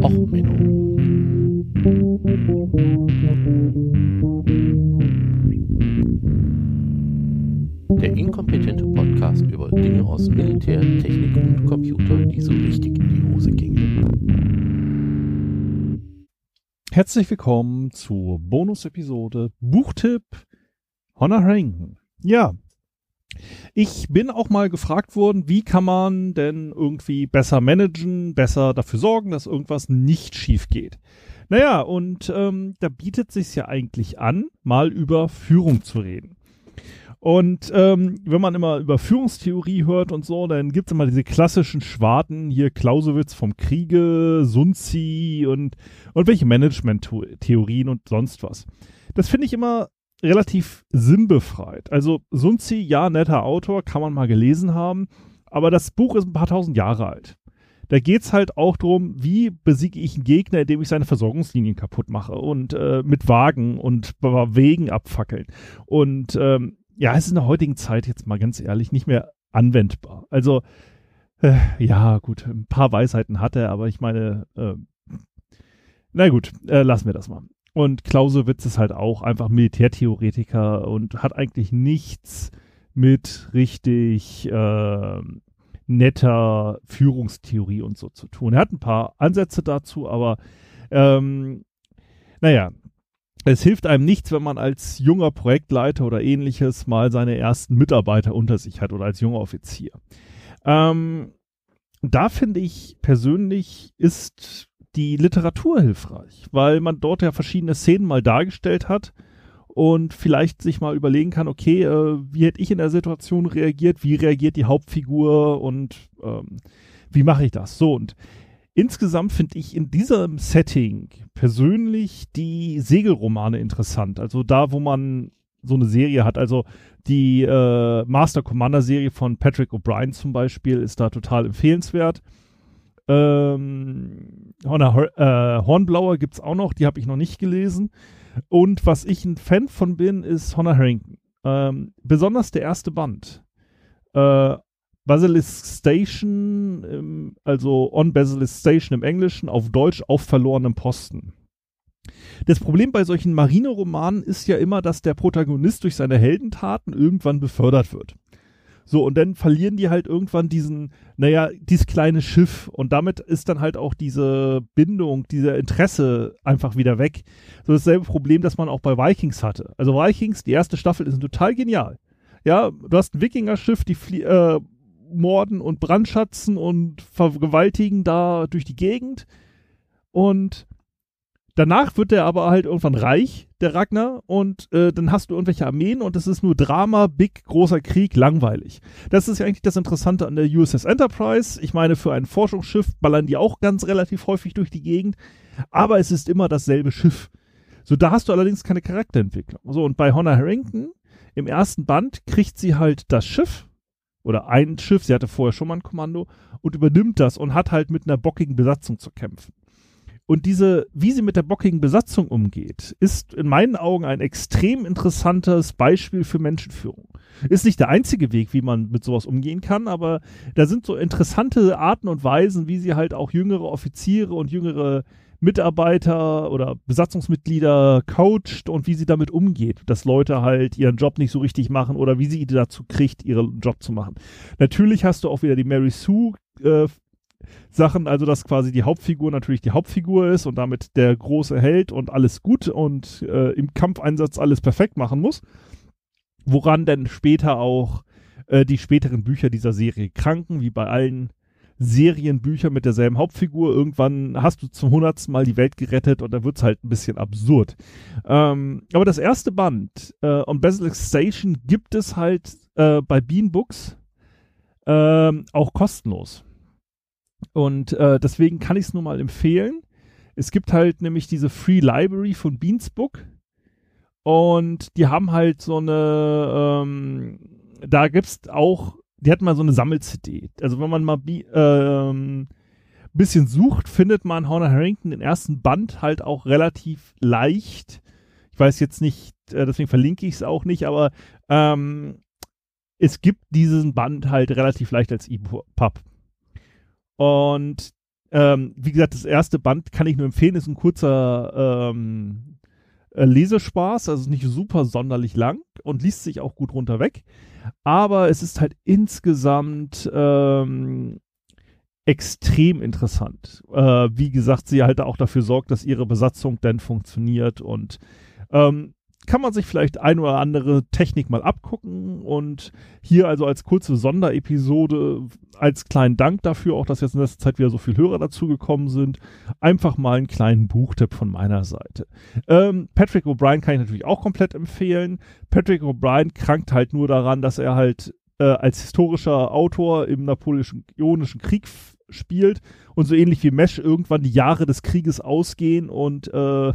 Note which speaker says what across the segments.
Speaker 1: Och, Menno. Der inkompetente Podcast über Dinge aus Militär, Technik und Computer, die so richtig in die Hose gingen.
Speaker 2: Herzlich willkommen zur Bonus-Episode Buchtipp Honor Harrington. Ja, ich bin auch mal gefragt worden, wie kann man denn irgendwie besser managen, besser dafür sorgen, dass irgendwas nicht schief geht. Naja, und ähm, da bietet sich ja eigentlich an, mal über Führung zu reden. Und ähm, wenn man immer über Führungstheorie hört und so, dann gibt es immer diese klassischen Schwarten, hier Clausewitz vom Kriege, Sunzi und, und welche Management-Theorien und sonst was. Das finde ich immer relativ sinnbefreit. Also Sunzi, ja, netter Autor, kann man mal gelesen haben, aber das Buch ist ein paar tausend Jahre alt. Da geht es halt auch darum, wie besiege ich einen Gegner, indem ich seine Versorgungslinien kaputt mache und äh, mit Wagen und Wegen abfackeln. Und ähm, ja, es ist in der heutigen Zeit jetzt mal ganz ehrlich nicht mehr anwendbar. Also äh, ja, gut, ein paar Weisheiten hat er, aber ich meine, äh, na gut, äh, lassen wir das mal. Und Clausewitz ist halt auch einfach Militärtheoretiker und hat eigentlich nichts mit richtig äh, netter Führungstheorie und so zu tun. Er hat ein paar Ansätze dazu, aber ähm, naja, es hilft einem nichts, wenn man als junger Projektleiter oder ähnliches mal seine ersten Mitarbeiter unter sich hat oder als junger Offizier. Ähm, da finde ich persönlich ist die Literatur hilfreich, weil man dort ja verschiedene Szenen mal dargestellt hat und vielleicht sich mal überlegen kann, okay, äh, wie hätte ich in der Situation reagiert, wie reagiert die Hauptfigur und ähm, wie mache ich das? So und insgesamt finde ich in diesem Setting persönlich die Segelromane interessant. Also da, wo man so eine Serie hat. Also die äh, Master Commander Serie von Patrick O'Brien zum Beispiel ist da total empfehlenswert. Ähm, Horner, äh, Hornblower gibt es auch noch, die habe ich noch nicht gelesen. Und was ich ein Fan von bin, ist Honor Harrington. Ähm, besonders der erste Band. Äh, Basilisk Station, ähm, also On Basilisk Station im Englischen, auf Deutsch auf verlorenem Posten. Das Problem bei solchen Marineromanen ist ja immer, dass der Protagonist durch seine Heldentaten irgendwann befördert wird. So, und dann verlieren die halt irgendwann diesen, naja, dieses kleine Schiff. Und damit ist dann halt auch diese Bindung, dieser Interesse einfach wieder weg. So dasselbe Problem, das man auch bei Vikings hatte. Also Vikings, die erste Staffel ist total genial. Ja, du hast ein Wikinger-Schiff, die äh, morden und brandschatzen und vergewaltigen da durch die Gegend. Und Danach wird er aber halt irgendwann reich, der Ragnar, und äh, dann hast du irgendwelche Armeen und es ist nur Drama, Big, großer Krieg, langweilig. Das ist ja eigentlich das Interessante an der USS Enterprise. Ich meine, für ein Forschungsschiff ballern die auch ganz relativ häufig durch die Gegend, aber es ist immer dasselbe Schiff. So, da hast du allerdings keine Charakterentwicklung. So, und bei Honor Harrington im ersten Band kriegt sie halt das Schiff oder ein Schiff, sie hatte vorher schon mal ein Kommando und übernimmt das und hat halt mit einer bockigen Besatzung zu kämpfen. Und diese, wie sie mit der bockigen Besatzung umgeht, ist in meinen Augen ein extrem interessantes Beispiel für Menschenführung. Ist nicht der einzige Weg, wie man mit sowas umgehen kann, aber da sind so interessante Arten und Weisen, wie sie halt auch jüngere Offiziere und jüngere Mitarbeiter oder Besatzungsmitglieder coacht und wie sie damit umgeht, dass Leute halt ihren Job nicht so richtig machen oder wie sie dazu kriegt, ihren Job zu machen. Natürlich hast du auch wieder die Mary Sue äh, Sachen, also dass quasi die Hauptfigur natürlich die Hauptfigur ist und damit der große Held und alles gut und äh, im Kampfeinsatz alles perfekt machen muss. Woran denn später auch äh, die späteren Bücher dieser Serie kranken, wie bei allen Serienbüchern mit derselben Hauptfigur. Irgendwann hast du zum hundertsten Mal die Welt gerettet und da wird es halt ein bisschen absurd. Ähm, aber das erste Band äh, on Basilisk Station gibt es halt äh, bei Bean Books ähm, auch kostenlos. Und äh, deswegen kann ich es nur mal empfehlen. Es gibt halt nämlich diese Free Library von Beansbook. Und die haben halt so eine, ähm, da gibt es auch, die hatten mal so eine Sammel-CD. Also wenn man mal ähm, bisschen sucht, findet man Horner Harrington den ersten Band halt auch relativ leicht. Ich weiß jetzt nicht, äh, deswegen verlinke ich es auch nicht, aber ähm, es gibt diesen Band halt relativ leicht als E-Pub. Und Ähm, wie gesagt, das erste Band kann ich nur empfehlen, ist ein kurzer ähm, äh, Lesespaß, also nicht super sonderlich lang und liest sich auch gut runter weg. Aber es ist halt insgesamt ähm, extrem interessant. Äh, wie gesagt, sie halt auch dafür sorgt, dass ihre Besatzung dann funktioniert und ähm, kann man sich vielleicht ein oder andere Technik mal abgucken und hier also als kurze Sonderepisode als kleinen Dank dafür, auch dass jetzt in letzter Zeit wieder so viele Hörer dazugekommen sind, einfach mal einen kleinen Buchtipp von meiner Seite. Ähm, Patrick O'Brien kann ich natürlich auch komplett empfehlen. Patrick O'Brien krankt halt nur daran, dass er halt äh, als historischer Autor im Napoleonischen Krieg spielt und so ähnlich wie Mesh irgendwann die Jahre des Krieges ausgehen und äh,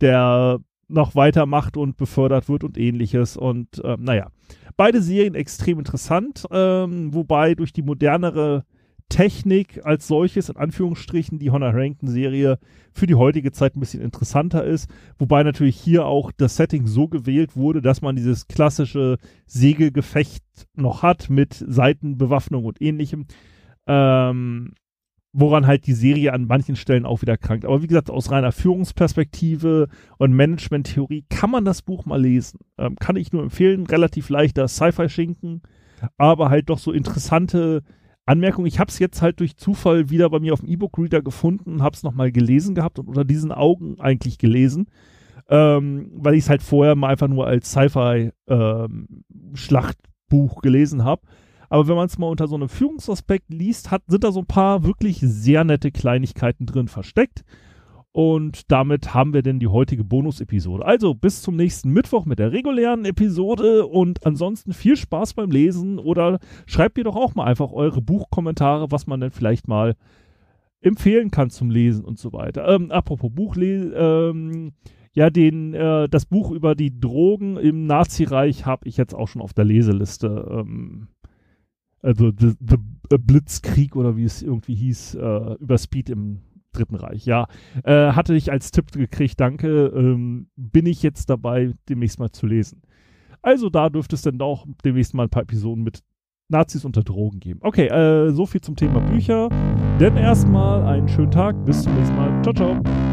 Speaker 2: der noch weitermacht und befördert wird und ähnliches. Und ähm, naja, beide Serien extrem interessant, ähm, wobei durch die modernere Technik als solches, in Anführungsstrichen, die Honor Harrington-Serie für die heutige Zeit ein bisschen interessanter ist. Wobei natürlich hier auch das Setting so gewählt wurde, dass man dieses klassische Segelgefecht noch hat mit Seitenbewaffnung und ähnlichem. Ähm, woran halt die Serie an manchen Stellen auch wieder krankt. Aber wie gesagt, aus reiner Führungsperspektive und Management-Theorie kann man das Buch mal lesen. Ähm, kann ich nur empfehlen. Relativ leichter Sci-Fi-Schinken, aber halt doch so interessante Anmerkungen. Ich habe es jetzt halt durch Zufall wieder bei mir auf dem E-Book-Reader gefunden und habe es nochmal gelesen gehabt und unter diesen Augen eigentlich gelesen. Ähm, weil ich es halt vorher mal einfach nur als Sci-Fi-Schlachtbuch ähm, gelesen habe. Aber wenn man es mal unter so einem Führungsaspekt liest, hat, sind da so ein paar wirklich sehr nette Kleinigkeiten drin versteckt. Und damit haben wir denn die heutige Bonus-Episode. Also bis zum nächsten Mittwoch mit der regulären Episode und ansonsten viel Spaß beim Lesen oder schreibt mir doch auch mal einfach eure Buchkommentare, was man denn vielleicht mal empfehlen kann zum Lesen und so weiter. Ähm, apropos Buchlesen, ähm, ja, den, äh, das Buch über die Drogen im Nazireich habe ich jetzt auch schon auf der Leseliste. Ähm, also the, the, Blitzkrieg oder wie es irgendwie hieß, äh, über Speed im Dritten Reich. Ja, äh, hatte ich als Tipp gekriegt, danke. Ähm, bin ich jetzt dabei, demnächst mal zu lesen. Also da dürfte es dann auch demnächst mal ein paar Episoden mit Nazis unter Drogen geben. Okay, äh, so viel zum Thema Bücher. Denn erstmal einen schönen Tag. Bis zum nächsten Mal. Ciao, ciao.